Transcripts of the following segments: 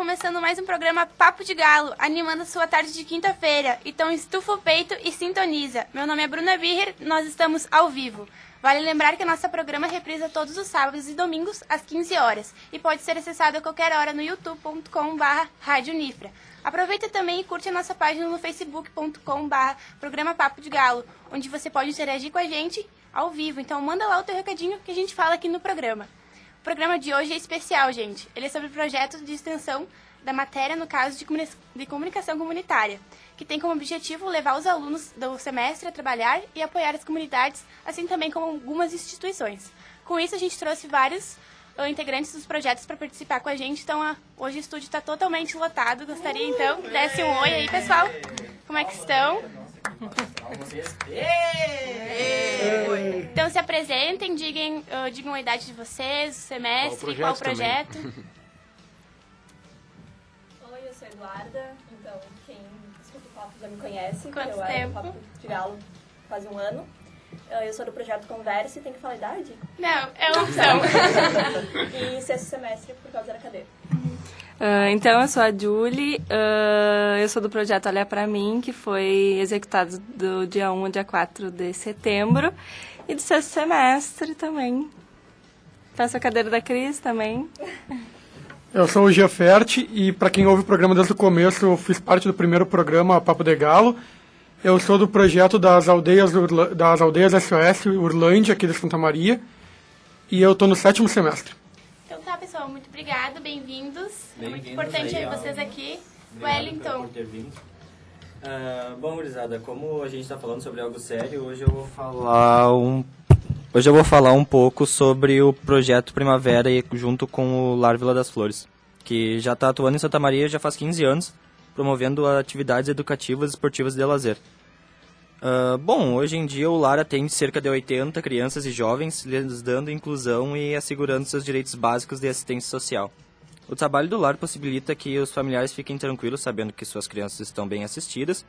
começando mais um programa Papo de Galo, animando a sua tarde de quinta-feira. Então estufa o peito e sintoniza. Meu nome é Bruna Birrer, nós estamos ao vivo. Vale lembrar que a nossa programa reprisa todos os sábados e domingos às 15 horas e pode ser acessado a qualquer hora no youtube.com.br. Aproveita também e curte a nossa página no facebook.com.br Programa Papo de Galo, onde você pode interagir com a gente ao vivo. Então manda lá o teu recadinho que a gente fala aqui no programa. O programa de hoje é especial, gente. Ele é sobre o projeto de extensão da matéria, no caso de, de comunicação comunitária, que tem como objetivo levar os alunos do semestre a trabalhar e apoiar as comunidades, assim também como algumas instituições. Com isso, a gente trouxe vários uh, integrantes dos projetos para participar com a gente, então uh, hoje o estúdio está totalmente lotado. Gostaria então que desse um oi aí, pessoal. Como é que estão? Então se apresentem, digam, uh, digam a idade de vocês, o semestre, qual o projeto. Qual o projeto. Oi, eu sou Eduarda, então quem escuta o papo já me conhece. Quanto eu tempo? Papo de Galo um ano. Eu sou do projeto Converse, tem que falar a idade? Não, é uma opção. e sexto semestre por causa da cadeira. Uh, então, eu sou a Julie, uh, eu sou do projeto Olha Pra Mim, que foi executado do dia 1 ao dia 4 de setembro, e do sexto semestre também. Faço a cadeira da Cris também. Eu sou o Giaferte e para quem ouve o programa desde o começo, eu fiz parte do primeiro programa Papo de Galo. Eu sou do projeto das aldeias, das aldeias SOS Urlândia, aqui de Santa Maria, e eu estou no sétimo semestre. Então tá, pessoal, muito obrigado, bem-vindos. É muito importante aí, vocês aqui. Obrigado Wellington. por ter vindo. Uh, bom, gurizada, como a gente está falando sobre algo sério, hoje eu vou falar um Hoje eu vou falar um pouco sobre o projeto Primavera junto com o Lar Vila das Flores, que já está atuando em Santa Maria já faz 15 anos, promovendo atividades educativas e esportivas de lazer. Uh, bom, hoje em dia o lar atende cerca de 80 crianças e jovens, lhes dando inclusão e assegurando seus direitos básicos de assistência social. O trabalho do lar possibilita que os familiares fiquem tranquilos sabendo que suas crianças estão bem assistidas,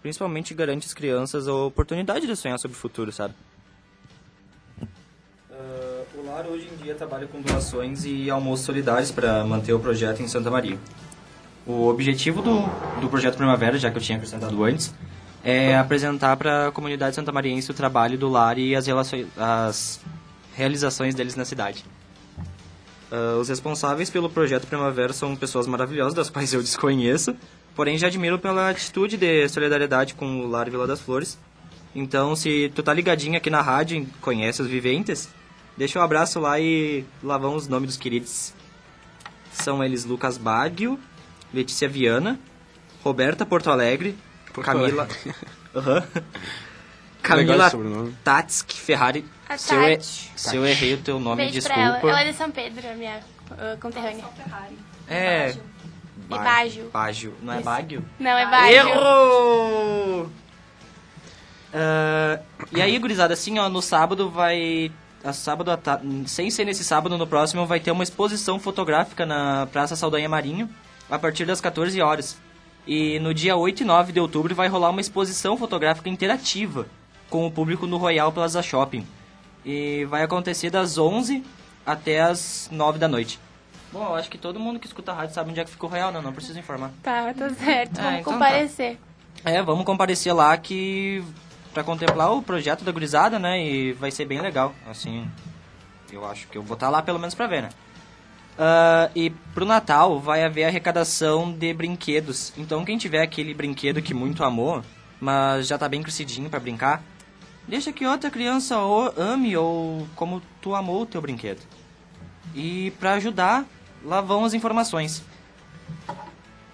principalmente garante às crianças a oportunidade de sonhar sobre o futuro, sabe? Uh, o lar hoje em dia trabalha com doações e almoços solidários para manter o projeto em Santa Maria. O objetivo do, do projeto Primavera, já que eu tinha acrescentado antes, é apresentar para a comunidade santamariense o trabalho do lar e as, relações, as realizações deles na cidade. Uh, os responsáveis pelo projeto Primavera são pessoas maravilhosas, das quais eu desconheço, porém já admiro pela atitude de solidariedade com o Lar Vila das Flores. Então, se tu tá ligadinho aqui na rádio conhece os viventes, deixa um abraço lá e lá vão os nomes dos queridos. São eles Lucas Baggio, Letícia Viana, Roberta Porto Alegre, Porto Camila. Alegre. Legal Camila esse sobrenome. Tatsk Ferrari. A Se eu, Tati. se eu errei o teu nome, Beijo desculpa. pra ela. Ela é de São Pedro, a minha uh, conterrânea. É. E Baggio. Baggio. Não é Baggio? Não, é Baggio. Errou! Ah, e aí, gurizada, assim, ó, no sábado vai... A sábado, à ta- sem ser nesse sábado, no próximo, vai ter uma exposição fotográfica na Praça Saldanha Marinho, a partir das 14 horas. E no dia 8 e 9 de outubro vai rolar uma exposição fotográfica interativa com o público no Royal Plaza Shopping. E vai acontecer das 11 até as 9 da noite. Bom, eu acho que todo mundo que escuta a rádio sabe onde é que fica o Royal, não, não preciso informar. Tá, tá certo. É, Vamos então comparecer. É, vamos comparecer lá que para contemplar o projeto da gurizada, né? E vai ser bem legal. Assim, eu acho que eu vou estar lá pelo menos pra ver, né? Ah, e pro Natal vai haver arrecadação de brinquedos. Então quem tiver aquele brinquedo que muito amou, mas já tá bem crescidinho pra brincar, deixa que outra criança ame ou como tu amou o teu brinquedo. E pra ajudar, lá vão as informações.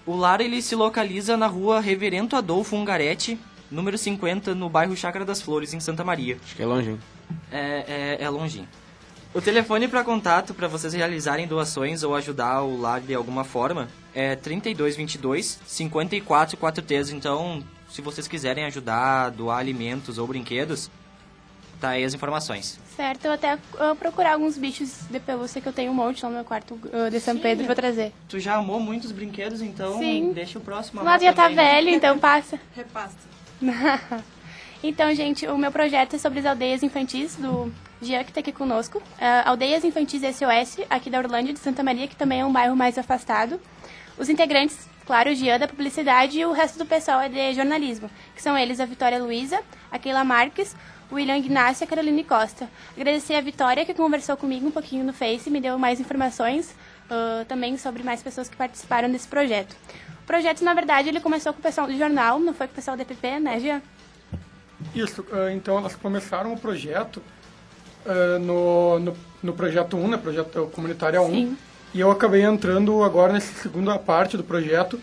O lar ele se localiza na rua Reverendo Adolfo Ungaretti, número 50, no bairro Chácara das Flores, em Santa Maria. Acho que é longe, hein? É, é, é longinho. O telefone para contato para vocês realizarem doações ou ajudar o lar de alguma forma é 3222 5443. Então, se vocês quiserem ajudar, doar alimentos ou brinquedos, tá aí as informações. Certo, eu até uh, procurar alguns bichos de pelúcia que eu tenho um monte lá no meu quarto uh, de São Sim. Pedro e vou trazer. Tu já amou muitos brinquedos, então Sim. deixa o próximo lado já tá né? velho, então passa. Repasta. então, gente, o meu projeto é sobre as aldeias infantis do Jean, que está aqui conosco. Uh, Aldeias Infantis SOS, aqui da Orlândia, de Santa Maria, que também é um bairro mais afastado. Os integrantes, claro, o Jean da publicidade e o resto do pessoal é de jornalismo, que são eles a Vitória Luiza, a Keila Marques, o William Ignacio e a Caroline Costa. Agradecer a Vitória, que conversou comigo um pouquinho no Face, me deu mais informações uh, também sobre mais pessoas que participaram desse projeto. O projeto, na verdade, ele começou com o pessoal do jornal, não foi com o pessoal do EPP, né, Jean? Isso, uh, então elas começaram o projeto uh, no, no, no, projeto 1, né, projeto comunitário 1, Sim. E eu acabei entrando agora nessa segunda parte do projeto,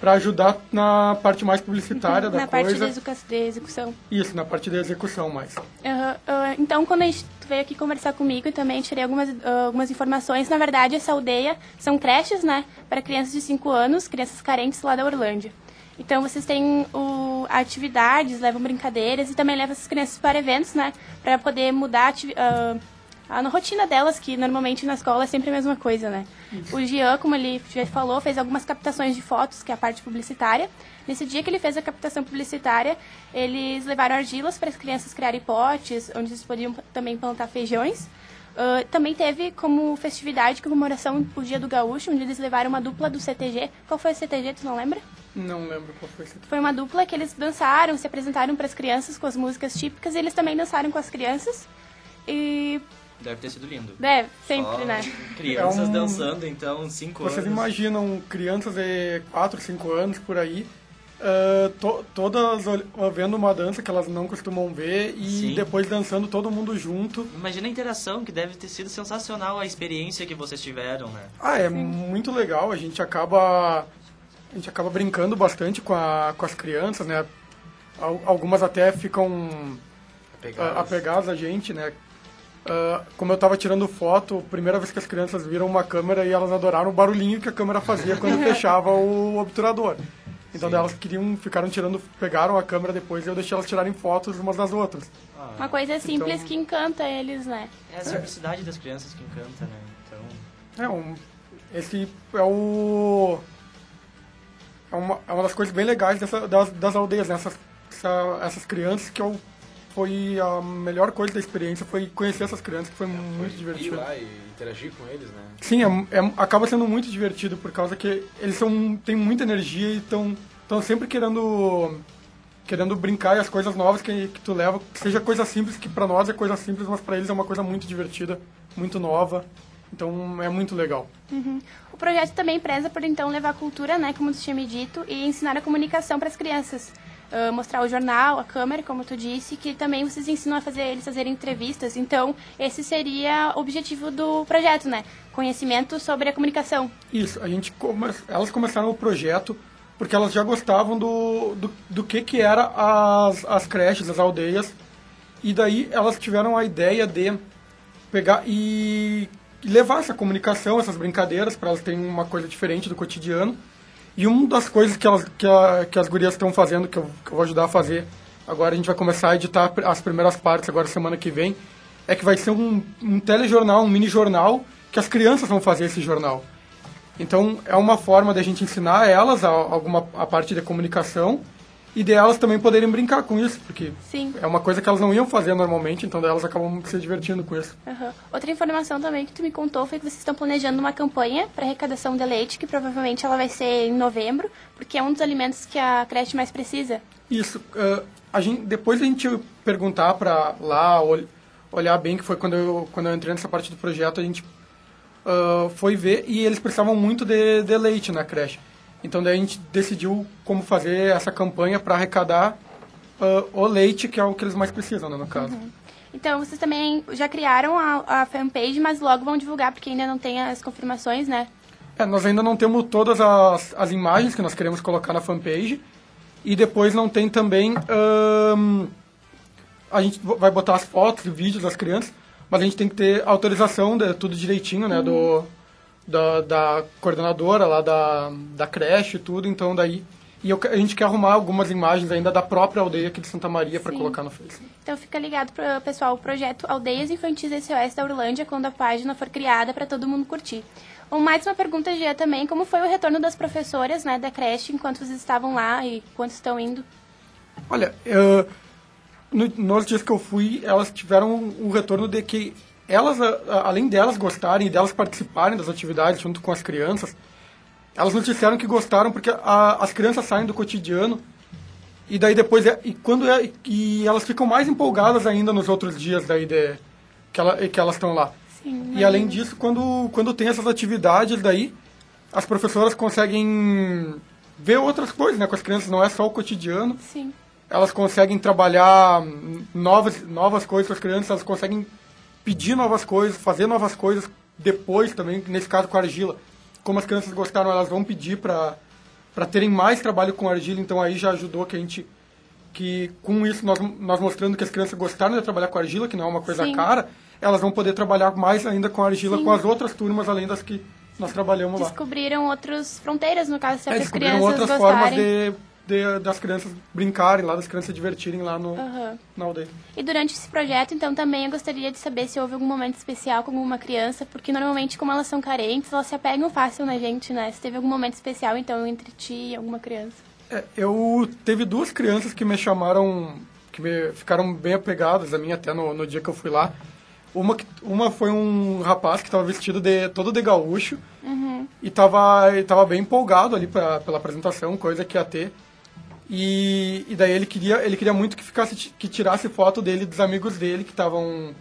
para ajudar na parte mais publicitária uhum, da na coisa. Na parte de execução. Isso, na parte da execução mais. Uh, uh, então, quando a gente veio aqui conversar comigo, e também tirei algumas, uh, algumas informações. Na verdade, essa aldeia são creches, né, para crianças de 5 anos, crianças carentes lá da Orlândia. Então, vocês têm o, atividades, levam brincadeiras e também levam essas crianças para eventos, né, para poder mudar uh, a rotina delas, que normalmente na escola é sempre a mesma coisa, né? O Jean, como ele já falou, fez algumas captações de fotos, que é a parte publicitária. Nesse dia que ele fez a captação publicitária, eles levaram argilas para as crianças criarem potes, onde eles podiam também plantar feijões. Uh, também teve como festividade, comemoração, o Dia do Gaúcho, onde eles levaram uma dupla do CTG. Qual foi o CTG, tu não lembra? Não lembro qual foi o CTG. Foi uma dupla que eles dançaram, se apresentaram para as crianças com as músicas típicas e eles também dançaram com as crianças. E Deve ter sido lindo. Deve, sempre, Só né? Crianças é um... dançando, então, 5 anos. Vocês imaginam crianças de 4, 5 anos por aí, uh, to todas vendo uma dança que elas não costumam ver e Sim. depois dançando todo mundo junto. Imagina a interação, que deve ter sido sensacional a experiência que vocês tiveram, né? Ah, é Sim. muito legal. A gente acaba. A gente acaba brincando bastante com, a, com as crianças, né? Algumas até ficam apegadas, apegadas a gente, né? Uh, como eu estava tirando foto, primeira vez que as crianças viram uma câmera e elas adoraram o barulhinho que a câmera fazia quando fechava o obturador. Então elas queriam, ficaram tirando, pegaram a câmera depois e eu deixei elas tirarem fotos umas das outras. Ah, uma coisa simples então, que encanta eles, né? É a simplicidade é. das crianças que encanta, né? Então... É, um, esse é o... É uma, é uma das coisas bem legais dessa, das, das aldeias, né? Essas, essa, essas crianças que eu foi a melhor coisa da experiência, foi conhecer essas crianças, que foi é, muito foi divertido. Ir lá e interagir com eles, né? Sim, é, é, acaba sendo muito divertido, por causa que eles são, têm muita energia e estão sempre querendo querendo brincar e as coisas novas que, que tu leva, que seja coisa simples, que para nós é coisa simples, mas para eles é uma coisa muito divertida, muito nova. Então é muito legal. Uhum. O projeto também preza por então levar a cultura, né, como tu tinha me dito, e ensinar a comunicação para as crianças uh, mostrar o jornal, a câmera, como tu disse, que também vocês ensinam a fazer eles fazerem entrevistas. Então, esse seria o objetivo do projeto, né? Conhecimento sobre a comunicação. Isso, a gente come... elas começaram o projeto porque elas já gostavam do, do, do que que era as, as creches, as aldeias, e daí elas tiveram a ideia de pegar e levar essa comunicação, essas brincadeiras, para elas terem uma coisa diferente do cotidiano, e uma das coisas que, elas, que, a, que as gurias estão fazendo, que eu, que eu vou ajudar a fazer, agora a gente vai começar a editar as primeiras partes, agora semana que vem, é que vai ser um, um telejornal, um mini jornal, que as crianças vão fazer esse jornal. Então, é uma forma da gente ensinar elas a, alguma, a parte da comunicação e de elas também poderem brincar com isso, porque Sim. é uma coisa que elas não iam fazer normalmente, então elas acabam se divertindo com isso. Uhum. Outra informação também que tu me contou foi que vocês estão planejando uma campanha para arrecadação de leite, que provavelmente ela vai ser em novembro, porque é um dos alimentos que a creche mais precisa. Isso. Uh, a gente, depois a gente perguntar para lá, ol, olhar bem, que foi quando eu, quando eu entrei nessa parte do projeto, a gente uh, foi ver e eles precisavam muito de, de leite na creche. Então daí a gente decidiu como fazer essa campanha para arrecadar uh, o leite, que é o que eles mais precisam, né, no caso. Uhum. Então, vocês também já criaram a, a, fanpage, mas logo vão divulgar, porque ainda não tem as confirmações, né? É, nós ainda não temos todas as, as imagens que nós queremos colocar na fanpage. E depois não tem também... Um, a gente vai botar as fotos e vídeos das crianças, mas a gente tem que ter autorização de tudo direitinho, né? Uhum. Do, da, da coordenadora lá da, da creche e tudo, então daí e eu, a gente quer arrumar algumas imagens ainda da própria aldeia aqui de Santa Maria para colocar no Facebook. Então fica ligado, pro, pessoal, o projeto Aldeias Infantis SOS da Urlândia, quando a página for criada para todo mundo curtir. Um, mais uma pergunta, Gia, também. Como foi o retorno das professoras né, da creche enquanto vocês estavam lá e quanto estão indo? Olha, eu, no, nos dias que eu fui, elas tiveram um retorno de que elas, além delas gostarem e delas participarem das atividades junto com as crianças, elas nos disseram que gostaram porque a- as crianças saem do cotidiano e daí depois é, e quando é e elas ficam mais empolgadas ainda nos outros dias daí de, que, ela, que elas estão lá. Sim, E além disso, quando, quando tem essas atividades daí, as professoras conseguem ver outras coisas, né? Com as crianças, não é só o cotidiano. Sim. Elas conseguem trabalhar novas, novas coisas com as crianças, elas conseguem pedir novas coisas, fazer novas coisas depois também, nesse caso com a argila. Como as crianças gostaram, elas vão pedir para terem mais trabalho com argila, então aí já ajudou que a gente que com isso nós, nós mostrando que as crianças gostaram de trabalhar com argila, que não é uma coisa Sim. cara, elas vão poder trabalhar mais ainda com argila com as outras turmas além das que nós trabalhamos lá. Descobriram outras fronteiras, no caso, se É, as descobriram crianças outras gostarem. formas de, de- das crianças brincarem lá, das crianças se divertirem lá no, Aham. na aldeia. E durante esse projeto, então, também eu gostaria de saber se houve algum momento especial com alguma criança, porque normalmente, como elas são carentes, elas se apegam fácil na gente, né? Se teve algum momento especial, então, entre ti e alguma criança. É, eu teve duas crianças que me chamaram, que me ficaram bem apegadas a mim até no, no dia que eu fui lá. Uma, uma foi um rapaz que estava vestido de todo de gaúcho e estava tava bem empolgado ali pra, pela apresentação, coisa que ia ter. E, e daí ele queria, ele queria muito que ficasse que tirasse foto dele dos amigos dele que estavam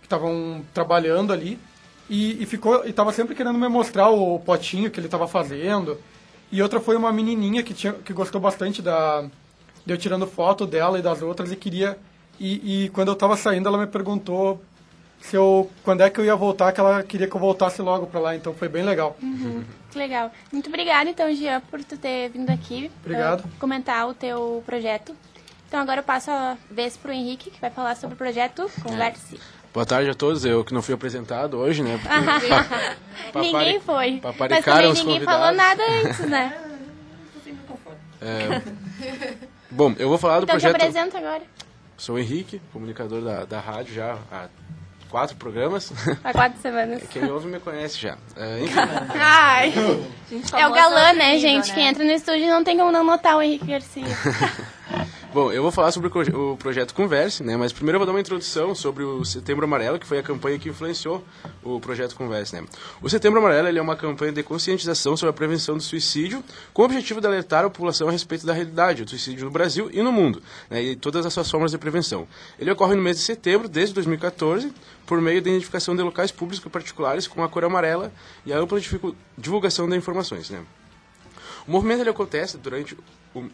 que estavam trabalhando ali e, e ficou e tava sempre querendo me mostrar o potinho que ele estava fazendo. E outra foi uma menininha que tinha que gostou bastante da de eu tirando foto dela e das outras e queria e, e quando eu estava saindo ela me perguntou se eu quando é que eu ia voltar que ela queria que eu voltasse logo para lá, então foi bem legal. Que legal. Muito obrigada, então, Jean, por tu ter vindo aqui. Obrigado. eh, comentar o teu projeto. Então, agora eu passo a vez pro Henrique, que vai falar sobre o projeto Converse. Boa tarde a todos, eu que não fui apresentado hoje, né? ninguém foi. Mas paparicaram também ninguém falou nada antes, né? Bom, eu vou falar do Então te projeto... apresenta agora. Sou o Henrique, comunicador da, da rádio já há quatro programas. Há quatro semanas. Quem ouve me conhece já. É, enfim, Ai, Gente é o galã, né, nível, gente? Quem entra no estúdio não tem como não notar o Henrique Garcia. Bom, eu vou falar sobre o, proje- o projeto Converse, né? Mas primeiro eu vou dar uma introdução sobre o Setembro Amarelo, que foi a campanha que influenciou o projeto Converse, né? O Setembro Amarelo é uma campanha de conscientização sobre a prevenção do suicídio, com o objetivo de alertar a população a respeito da realidade do suicídio no Brasil e no mundo, né? E todas as suas formas de prevenção. Ele ocorre no mês de setembro, desde 2014, por meio da identificação de locais públicos e particulares com a cor amarela e a ampla divulgação de informações, né? O movimento ele acontece durante o,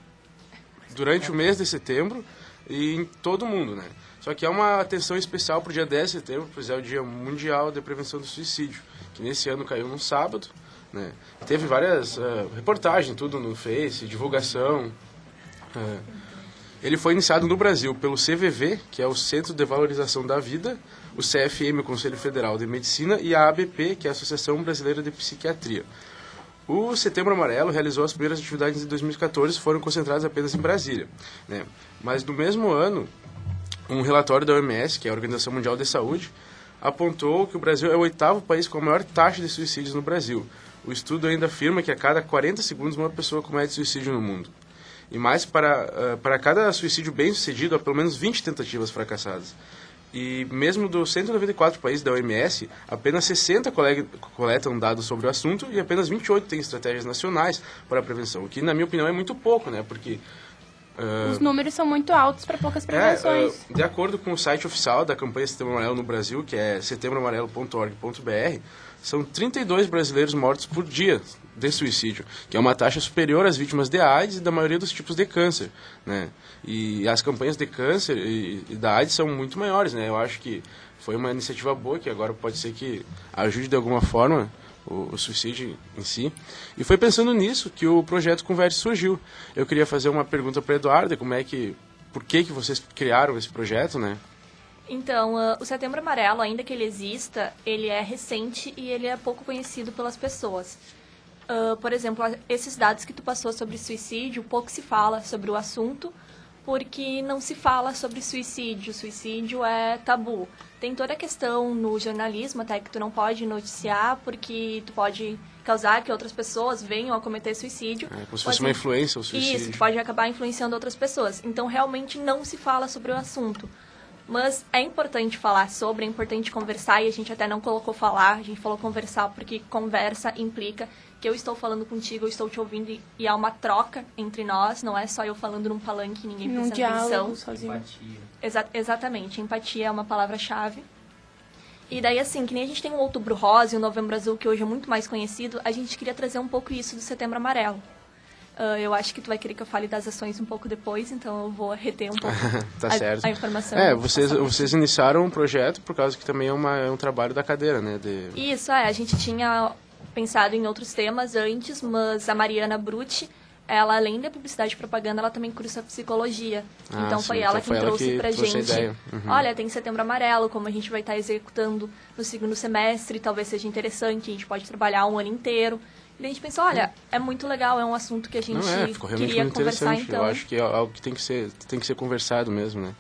durante o mês de setembro e em todo o mundo, né? Só que há uma atenção especial para o dia 10 de setembro, pois é o Dia Mundial de Prevenção do Suicídio, que nesse ano caiu num sábado, né? Teve várias eh, reportagens, tudo no Face, divulgação. eh. ele foi iniciado no Brasil pelo CVV, que é o Centro de Valorização da Vida, o CFM, o Conselho Federal de Medicina, e a ABP, que é a Associação Brasileira de Psiquiatria. O Setembro Amarelo realizou as primeiras atividades em 2014, foram concentradas apenas em Brasília. Né? Mas no mesmo ano, um relatório da OMS, que é a Organização Mundial de Saúde, apontou que o Brasil é o oitavo país com a maior taxa de suicídios no Brasil. O estudo ainda afirma que a cada 40 segundos uma pessoa comete suicídio no mundo. E mais, para, ah, para cada suicídio bem sucedido, há pelo menos 20 tentativas fracassadas. E mesmo dos 194 países da OMS, apenas 60 coleg- coletam dados sobre o assunto e apenas 28 têm estratégias nacionais para a prevenção, o que, na minha opinião, é muito pouco, né? Porque ah, Os números são muito altos para poucas é, prevenções. ah, de acordo com o site oficial da campanha Setembro Amarelo no Brasil, que é setembroamarelo.org.br, são 32 brasileiros mortos por dia de suicídio, que é uma taxa superior às vítimas de AIDS e da maioria dos tipos de câncer, né? E as campanhas de câncer e, e da AIDS são muito maiores, né? Eu acho que foi uma iniciativa boa, que agora pode ser que ajude de alguma forma o, o suicídio em si. E foi pensando nisso que o projeto Converse surgiu. Eu queria fazer uma pergunta para Eduardo, como é que, por que que vocês criaram esse projeto, né? Então, ah, o Setembro Amarelo, ainda que ele exista, ele é recente e ele é pouco conhecido pelas pessoas. Ah, por exemplo, esses dados que tu passou sobre suicídio, pouco se fala sobre o assunto, porque não se fala sobre suicídio. Suicídio é tabu. Tem toda a questão no jornalismo até que tu não pode noticiar, porque tu pode causar que outras pessoas venham a cometer suicídio. É, como se fosse uma influência o suicídio. Isso, que pode acabar influenciando outras pessoas. Então, realmente não se fala sobre o assunto. Mas é importante falar sobre, é importante conversar, e a gente até não colocou falar, a gente falou conversar, porque conversa implica que eu estou falando contigo, eu estou te ouvindo, e- e há uma troca entre nós, não é só eu falando num palanque e ninguém prestando atenção. diálogo sozinho. Empatia. Exa- exatamente, empatia é uma palavra-chave. E daí, assim, que nem a gente tem o Outubro Rosa e o Novembro Azul, que hoje é muito mais conhecido, a gente queria trazer um pouco isso do Setembro Amarelo. Ah, eu acho que tu vai querer que eu fale das ações um pouco depois, então eu vou reter um pouco Tá a, a informação. É, vocês, vocês iniciaram um projeto por causa que também é, uma, é um trabalho da cadeira, né? De... Isso, é. A gente tinha pensado em outros temas antes, mas a Mariana Brutti, ela, além da publicidade e propaganda, ela também cursa psicologia. Ah, então sim. foi ela Então que foi ela trouxe que pra trouxe gente. ideia. Uhum. Olha, tem setembro amarelo, como a gente vai estar executando no segundo semestre, talvez seja interessante, a gente pode trabalhar um ano inteiro. E a gente pensou, olha, é muito legal, é um assunto que a gente Não é, ficou realmente queria muito conversar interessante. então. Eu acho que é algo que tem que ser, tem que ser conversado mesmo, né?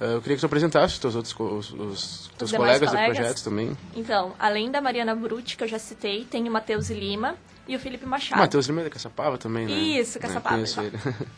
Ah, Eu queria que tu apresentasse os teus outros os, os teus demais colegas, colegas? do projeto também. Então, além da Mariana Brutti, que eu já citei, tem o Matheus Lima e o Felipe O Machado. Matheus Lima é da Caçapava também, né? Isso, É, Caçapava, ele.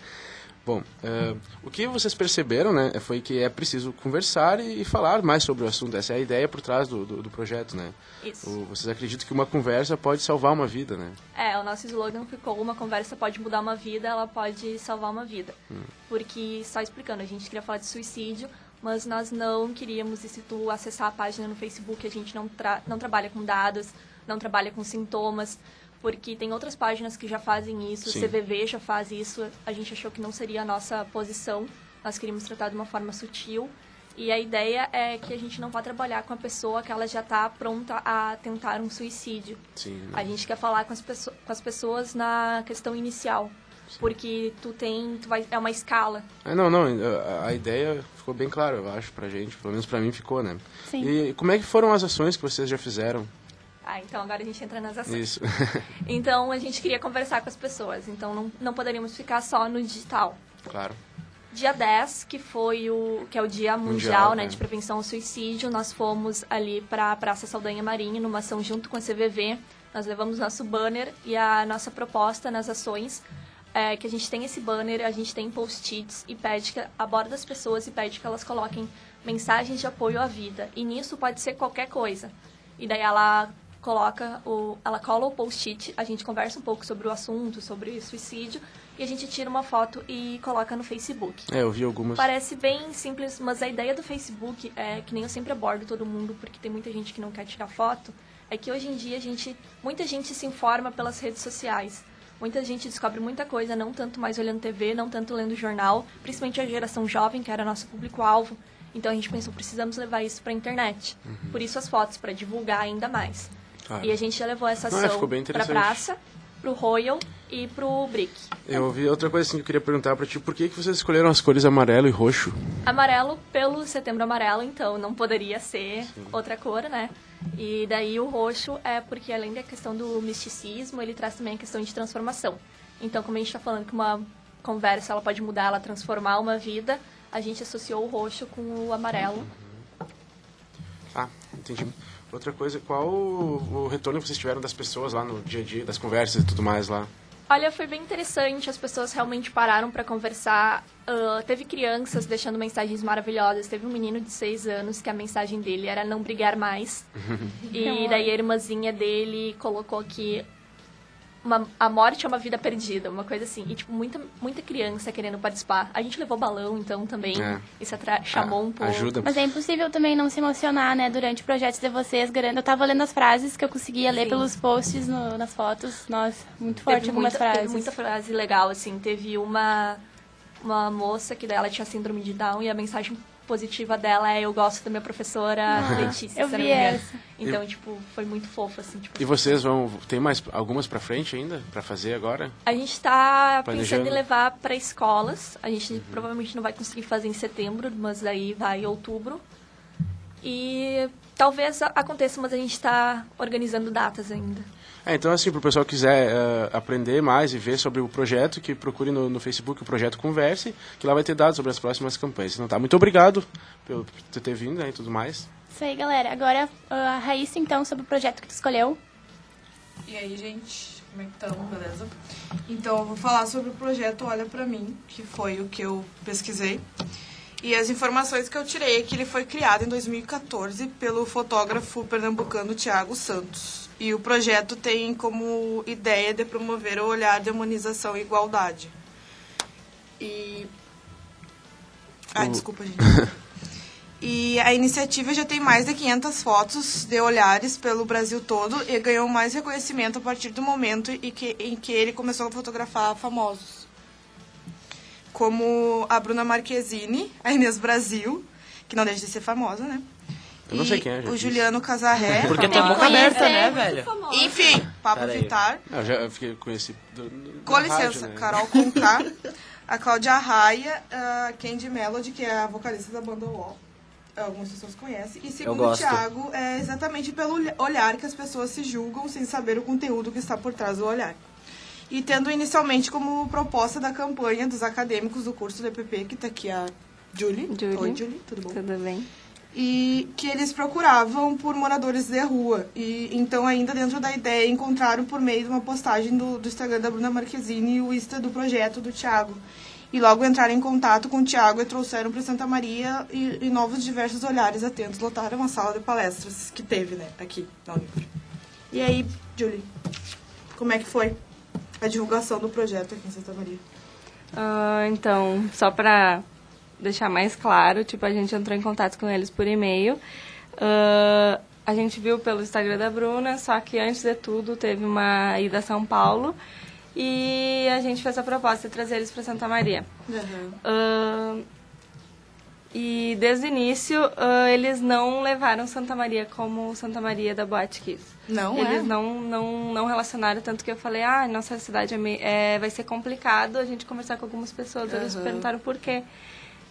Bom, ah, o que vocês perceberam, né, foi que é preciso conversar e, e falar mais sobre o assunto. Essa é a ideia por trás do, do, do projeto, né? Isso. O- vocês acreditam que uma conversa pode salvar uma vida, né? É, o nosso slogan ficou uma conversa pode mudar uma vida, ela pode salvar uma vida. Hum. Porque, só explicando, a gente queria falar de suicídio, mas nós não queríamos, e se tu acessar a página no Facebook, a gente não, tra não trabalha com dados, não trabalha com sintomas, porque tem outras páginas que já fazem isso, Sim. o CVV já faz isso, a gente achou que não seria a nossa posição, nós queríamos tratar de uma forma sutil, e a ideia é que a gente não vá trabalhar com a pessoa que ela já está pronta a tentar um suicídio. Sim. A gente quer falar com as, pesso- com as pessoas na questão inicial. Porque tu tem. Tu vai, é uma escala. É, não, não, a, a ideia ficou bem clara, eu acho, pra gente, pelo menos pra mim ficou, né? Sim. E como é que foram as ações que vocês já fizeram? Ah, então agora a gente entra nas ações. Isso. Então a gente queria conversar com as pessoas. Então não, não poderíamos ficar só no digital. claro. Dia 10, que foi o que é o Dia Mundial, Mundial, né, é. de Prevenção ao Suicídio, nós fomos ali para a Praça Saldanha Marinho, numa ação junto com a CVV. Nós levamos nosso banner e a nossa proposta nas ações é que a gente tem esse banner, a gente tem post-its e pede que aborda as pessoas e pede que elas coloquem mensagens de apoio à vida. E nisso pode ser qualquer coisa. E daí ela coloca o, ela cola o post-it, a gente conversa um pouco sobre o assunto, sobre suicídio, e a gente tira uma foto e coloca no Facebook. É, eu vi algumas. Parece bem simples, mas a ideia do Facebook é que nem eu sempre abordo todo mundo, porque tem muita gente que não quer tirar foto, é que hoje em dia a gente, muita gente se informa pelas redes sociais. Muita gente descobre muita coisa, não tanto mais olhando TV, não tanto lendo jornal, principalmente a geração jovem, que era nosso público-alvo. Então a gente pensou, precisamos levar isso para a internet. Por isso as fotos, para divulgar ainda mais. E a gente já levou essa Ah, ação bem para a praça, para o Royal e para o Brick. Eu vi outra coisa assim que eu queria perguntar pra ti, por que, que vocês escolheram as cores amarelo e roxo? Amarelo pelo setembro amarelo, então não poderia ser outra cor, né? E daí o roxo é porque além da questão do misticismo, ele traz também a questão de transformação. Então, como a gente está falando que uma conversa ela pode mudar, ela transformar uma vida, a gente associou o roxo com o amarelo. Ah, entendi. Outra coisa, qual o, o retorno que vocês tiveram das pessoas lá no dia a dia, das conversas e tudo mais lá? Olha, foi bem interessante, as pessoas realmente pararam para conversar. Ah, teve crianças deixando mensagens maravilhosas. Teve um menino de seis anos que a mensagem dele era não brigar mais. e daí a irmãzinha dele colocou que uma- a morte é uma vida perdida, uma coisa assim. E, tipo, muita, muita criança querendo participar. A gente levou balão, então, também. É. Isso atra- chamou um pouco. Ajuda. Mas é impossível também não se emocionar, né, durante o projeto de vocês. Eu tava lendo as frases que eu conseguia ler Sim. pelos posts no- nas fotos. Nossa, muito forte teve algumas muita, frases. Teve muita frase legal, assim. Teve uma, uma moça que daí ela tinha síndrome de Down e a mensagem positiva dela é eu gosto da minha professora Letícia, eu vi essa. Então, tipo, foi muito fofo, assim. Tipo, E vocês vão. Tem mais algumas pra frente ainda? Pra fazer agora? a gente tá Planejando. pensando em levar para escolas. A gente provavelmente não vai conseguir fazer em setembro, mas daí vai em outubro. E talvez aconteça, mas a gente tá organizando datas ainda. É, então assim, pro pessoal que quiser eh, aprender mais e ver sobre o projeto, que procure no, no Facebook o Projeto Converse, que lá vai ter dados sobre as próximas campanhas. Então tá, muito obrigado pelo- por tu ter vindo né, e tudo mais. Isso aí, galera. Agora, a Raíssa, então, sobre o projeto que tu escolheu. E aí, gente, como é que estão? Beleza? Então, eu vou falar sobre o projeto Olha Pra Mim, que foi o que eu pesquisei. E as informações que eu tirei é que ele foi criado em 2014 pelo fotógrafo pernambucano Tiago Santos. E o projeto tem como ideia de promover o olhar de humanização e igualdade. E. Ai, desculpa, gente. E a iniciativa já tem mais de 500 fotos de olhares pelo Brasil todo e ganhou mais reconhecimento a partir do momento em que, em que ele começou a fotografar famosos. Como a Bruna Marquezine, a Inês Brasil, que não deixa de ser famosa, né? Eu não sei quem é, já O. Juliano Casarré. Porque tem boca aberta, conhecer. né, velho? Enfim, Pablo. Vittar. Eu já fiquei conhecido. do- do- Com licença, rádio, né? Carol Conká, a Cláudia Raia, a Candy Melody, que é a vocalista da banda UOL. Algumas pessoas conhecem. E segundo o. Thiago, é exatamente pelo olhar que as pessoas se julgam sem saber o conteúdo que está por trás do olhar. E tendo inicialmente como proposta da campanha dos acadêmicos do curso do EPP, que está aqui a Julie. Julie. Oi, Julie, tudo bom? Tudo bem? e que eles procuravam por moradores de rua. E então, ainda dentro da ideia, encontraram por meio de uma postagem do, do Instagram da Bruna Marquezine o Insta do projeto do Thiago. E logo entraram em contato com o Thiago e trouxeram para Santa Maria e, e novos diversos olhares atentos lotaram a sala de palestras que teve, né, aqui na Unipro. E aí, Julie, como é que foi a divulgação do projeto aqui em Santa Maria? Ah, então, só pra deixar mais claro, tipo, a gente entrou em contato com eles por e-mail. Ah, a gente viu pelo Instagram da Bruna, só que antes de tudo teve uma ida a São Paulo e a gente fez a proposta de trazer eles para Santa Maria. Ah, e desde o início, ah, eles não levaram Santa Maria como Santa Maria da Boate Kiss. Não Eles é? não, não, não relacionaram, tanto que eu falei, ah, nossa cidade é é, vai ser complicado a gente conversar com algumas pessoas. Eles perguntaram por quê.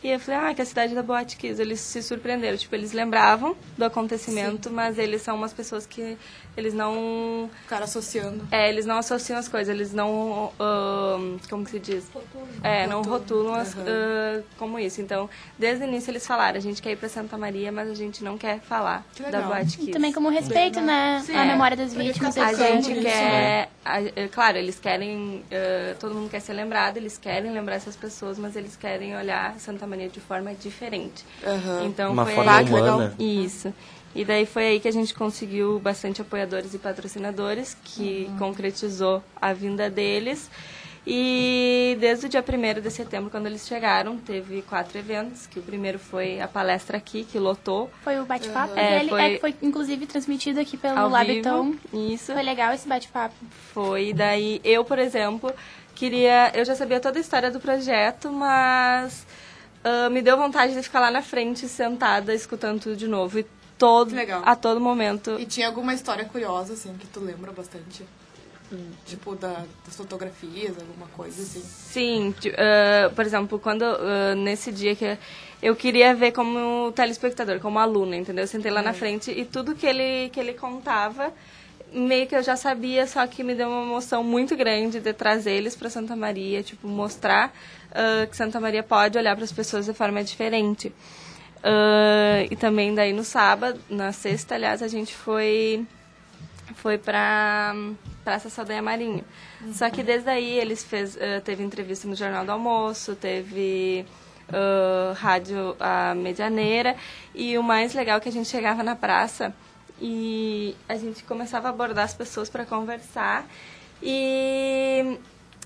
E eu falei, ah, que é a cidade da Boate Kiss. Eles se surpreenderam. Tipo, eles lembravam do acontecimento, mas eles são umas pessoas que eles não... O cara associando. É, eles não associam as coisas, eles não... ahn, como que se diz? É, não rotulam as, ah, como isso. Então, desde o início eles falaram, a gente quer ir pra Santa Maria, mas a gente não quer falar Que da. Boate E Kiss. também como respeito, né? Sim. A memória das vítimas. A gente isso, quer, a- é, claro, eles querem, todo mundo quer ser lembrado, eles querem lembrar essas pessoas, mas eles querem olhar Santa Maria de forma diferente. Então Uma foi forma aí, humana. Isso. E daí foi aí que a gente conseguiu bastante apoiadores e patrocinadores, que concretizou a vinda deles. E desde o dia 1 de setembro, quando eles chegaram, teve quatro eventos, que o primeiro foi a palestra aqui, que lotou. Foi o bate-papo É, dele. foi- É, que foi inclusive transmitido aqui pelo ao Labitão. vivo. Isso. Foi legal esse bate-papo. Foi. Daí eu, por exemplo, queria. Eu já sabia toda a história do projeto, mas ah, me deu vontade de ficar lá na frente, sentada, escutando tudo de novo. E todo, Que legal. a todo momento. E tinha alguma história curiosa, assim, que tu lembra bastante? Tipo, da, das fotografias, alguma coisa, assim. Sim, ah, por exemplo, quando ah, nesse dia que eu queria ver como telespectador, como aluna, entendeu? Eu sentei lá na frente e tudo que ele que ele contava meio que eu já sabia, só que me deu uma emoção muito grande de trazer eles para Santa Maria, tipo mostrar ah, que Santa Maria pode olhar para as pessoas de forma diferente. E também daí no sábado, na sexta, aliás, a gente foi foi para Praça Saldanha Marinho. Só que desde aí eles fez, eh, teve entrevista no Jornal do Almoço, teve ah, rádio a Medianeira e o mais legal é que a gente chegava na praça e a gente começava a abordar as pessoas para conversar e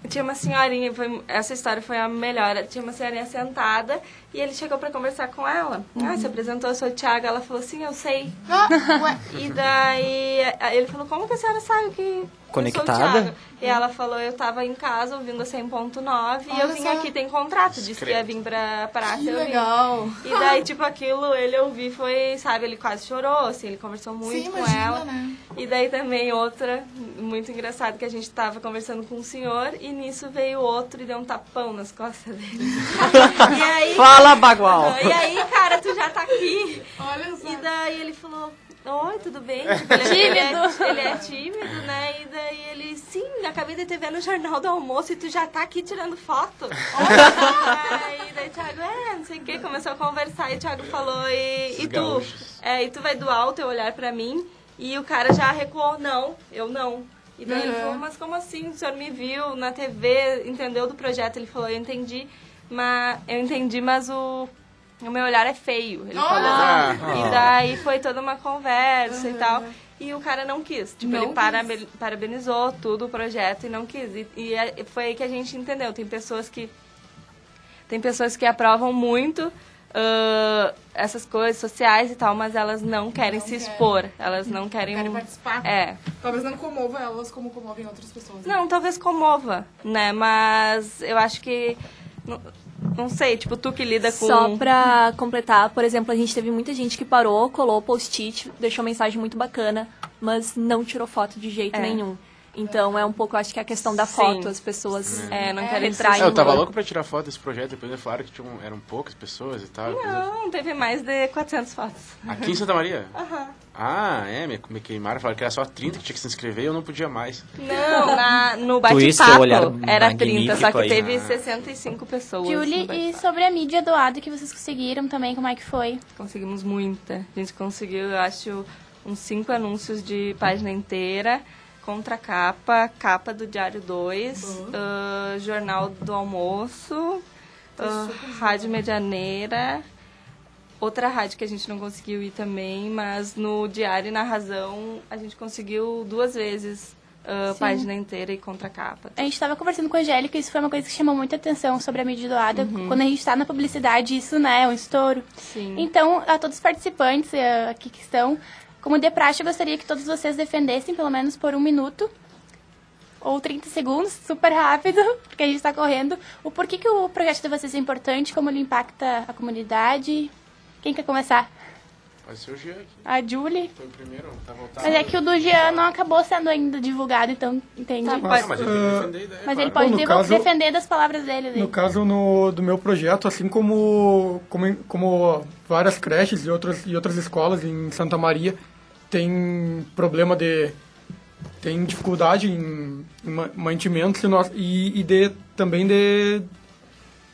tinha uma senhorinha, foi, essa história foi a melhor. Tinha uma senhorinha sentada e ele chegou para conversar com ela. Ah, se apresentou, eu sou o Thiago. Ela falou assim, eu sei. E daí ele falou, como que a senhora sabe que Conectada? E ela falou, eu tava em casa ouvindo a 100.9 e eu vim só. aqui, tem contrato. Disse que ia vir pra praça. Que eu vim. legal. E daí, tipo, aquilo ele ouvi foi, sabe, ele quase chorou, assim, ele conversou muito Sim, com imagina, ela. né? E daí também outra, muito engraçado, que a gente tava conversando com um senhor e nisso veio outro e deu um tapão nas costas dele. e aí. Fala, Bagual! E aí, cara, tu já tá aqui. Olha só. E daí ele falou, oi, tudo bem? Tipo, ele, é- ele, é, ele é tímido, né? E daí ele, sim, acabei de te ver no Jornal do Almoço e tu já tá aqui tirando foto. Aí daí o Thiago, é, não sei o que, começou a conversar e o Thiago falou, e, e tu? É, e tu vai doar o teu olhar pra mim? E o cara já recuou, não, eu não. E daí ele falou, mas como assim? O senhor me viu na TV, entendeu do projeto? Ele falou, eu entendi, mas eu entendi, mas o, o meu olhar é feio. Ele falou. Ah. E daí foi toda uma conversa e tal. E o cara não quis. Tipo, ele parabe- parabenizou tudo o projeto e não quis. E, e é- foi aí que a gente entendeu. Tem pessoas que. Tem pessoas que aprovam muito ah, essas coisas sociais e tal, mas elas não querem se expor. Elas não querem. Querem participar. É. Talvez não comova elas como comovem outras pessoas. né? Não, talvez comova, né? Mas eu acho que. Não, sei, tipo, tu que lida com. Só pra completar, por exemplo, a gente teve muita gente que parou, colou post-it, deixou mensagem muito bacana, mas não tirou foto de jeito É. nenhum. Então é um pouco, acho que é a questão da Sim. foto, as pessoas É, não querem entrar se É, eu tava em- louco pra tirar foto desse projeto, depois eles falaram que tinham, eram poucas pessoas e tal. depois eu- Não, teve mais de 400 fotos. Aqui em Santa Maria? Ah, é, me, me queimaram, falaram que era só 30 que tinha que se inscrever e eu não podia mais. Não, na, no Por isso que bate-papo era 30, só que magnífico aí. teve 65 pessoas. Julie, e sobre a mídia doada que vocês conseguiram também, como é que foi? Conseguimos muita. A gente conseguiu, eu acho, uns cinco anúncios de página inteira, contracapa, capa do Diário 2, ah, Jornal do Almoço, ah, Rádio Medianeira, outra rádio que a gente não conseguiu ir também, mas no Diário e na Razão a gente conseguiu duas vezes ah, página inteira e contracapa. A gente estava conversando com a Angélica e isso foi uma coisa que chamou muita atenção sobre a mídia doada. Quando a gente está na publicidade, isso né, é um estouro. Sim. Então, a todos os participantes eh, aqui que estão, como de praxe, eu gostaria que todos vocês defendessem, pelo menos por um minuto ou 30 segundos, super rápido, porque a gente está correndo, o porquê que o projeto de vocês é importante, como ele impacta a comunidade. Quem quer começar? Pode ser o Jean aqui. A Julie? Foi o primeiro, tá voltado. Mas é que o do Jean não acabou sendo ainda divulgado, então entende. Tá, Ah, pode- mas ele que defender ideia, Mas ele pode Bom, caso- defender das palavras dele. daí. No caso no, do meu projeto, assim como, como, como várias creches e outras, e outras escolas em Santa Maria tem problema de tem dificuldade em, em ma- mantimentos e, e, de, também de,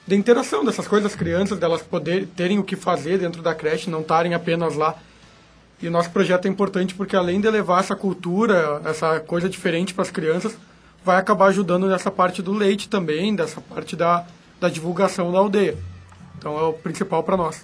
de interação dessas coisas das crianças, delas poder, terem o que fazer dentro da creche, não estarem apenas lá. E o nosso projeto é importante porque além de levar essa cultura, essa coisa diferente para as crianças, vai acabar ajudando nessa parte do leite também, dessa parte da, da divulgação da aldeia. Então é o principal para nós.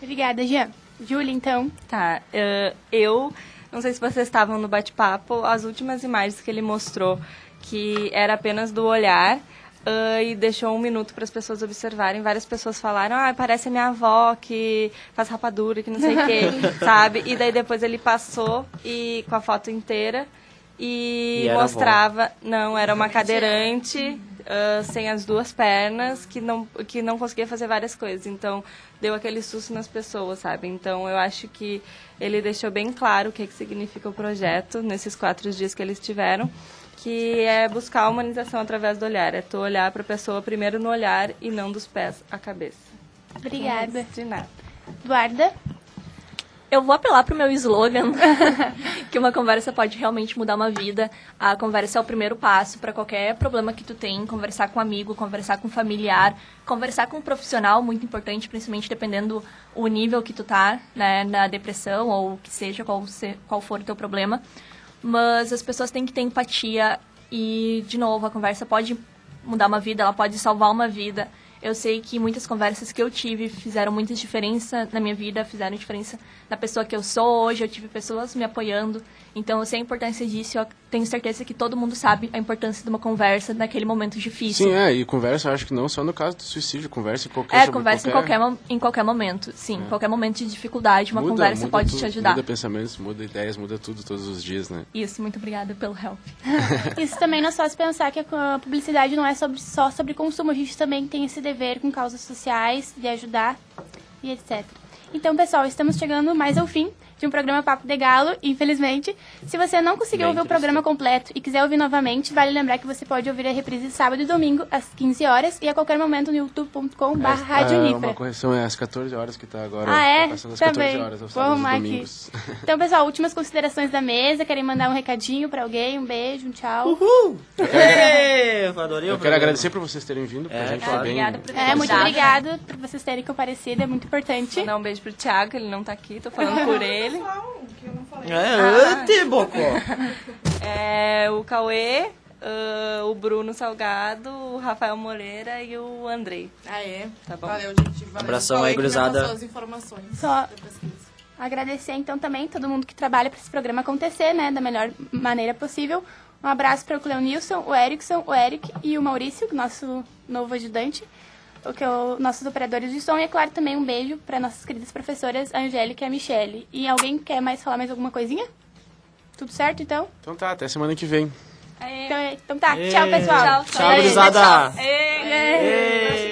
Obrigada, Jean. Julie, então. Tá, eh, eu não sei se vocês estavam no bate-papo, as últimas imagens que ele mostrou, que era apenas do olhar, eh, e deixou um minuto para as pessoas observarem. Várias pessoas falaram, ah, parece a minha avó que faz rapadura, que não sei o quê, sabe? E daí depois ele passou e com a foto inteira e, E mostrava, não, era uma cadeirante ah, sem as duas pernas que não que não conseguia fazer várias coisas. Então deu aquele susto nas pessoas, sabe? Então eu acho que ele deixou bem claro o que, que significa o projeto nesses quatro dias que eles tiveram, que é buscar a humanização através do olhar, é tu olhar para a pessoa primeiro no olhar e não dos pés à cabeça. Obrigada. De nada. Eduarda. Eu vou apelar pro meu slogan, que uma conversa pode realmente mudar uma vida. A conversa é o primeiro passo para qualquer problema que tu tem, conversar com um amigo, conversar com um familiar, conversar com um profissional, muito importante, principalmente dependendo o nível que tu tá, né, na depressão ou que seja qual, se, qual for o teu problema. Mas as pessoas têm que ter empatia e, de novo, a conversa pode mudar uma vida, ela pode salvar uma vida. Eu sei que muitas conversas que eu tive fizeram muita diferença na minha vida, fizeram diferença na pessoa que eu sou hoje. Eu tive pessoas me apoiando. Então, eu sei a importância disso. Eu tenho certeza que todo mundo sabe a importância de uma conversa naquele momento difícil. Sim, é, e conversa, eu acho que não só no caso do suicídio, conversa em qualquer É, conversa em qualquer, em qualquer momento. Sim, qualquer momento de dificuldade, uma Muda- conversa muda pode tudo, te ajudar. Muda pensamentos, muda ideias, muda tudo todos os dias, né? Isso, muito obrigada pelo help. Isso também nos faz pensar que a publicidade não é sobre- só sobre consumo, a gente também tem esse dever com causas sociais, de ajudar e etc. Então, pessoal, estamos chegando mais ao fim de um programa Papo de Galo, infelizmente. Se você não conseguiu Bem ouvir o programa completo e quiser ouvir novamente, vale lembrar que você pode ouvir a reprise sábado e domingo, às 15 horas, e a qualquer momento no youtube.com.br Ah, Rádio uma correção é às 14 horas que tá agora. Ah, é? Tá passando às Tá 14 bem. horas, aos Vou sábados arrumar aqui. domingos. Então, pessoal, últimas considerações da mesa. Querem mandar um recadinho pra alguém? Um beijo, um tchau. Uhul! Ê, adorei o Eu quero programa. agradecer por vocês terem vindo, pra É, gente claro. foi bem... Obrigada por É, muito Obrigada. obrigada por vocês terem comparecido, é muito importante. Mandar um beijo pro Thiago, ele não tá aqui, tô falando por ele. Não, que eu não falei. É, te bocó. É o Cauê, uh, o Bruno Salgado, o Rafael Moreira e o Andrei. Ah, é? Tá bom. Valeu, gente. Valeu. Abração Falei aí, gurizada. passou as informações Só-. Agradecer então também todo mundo que trabalha para esse programa acontecer, né, da melhor maneira possível. Um abraço para o Cleonilson, o Erickson, o Eric e o Maurício, nosso novo ajudante, o que o nossos operadores de som e é claro também um beijo para nossas queridas professoras a Angélica e a Michele. E alguém quer mais falar mais alguma coisinha? Tudo certo então? Então tá, até semana que vem. Então, então tá, tchau pessoal. Tchau, Tchau! Ê! É.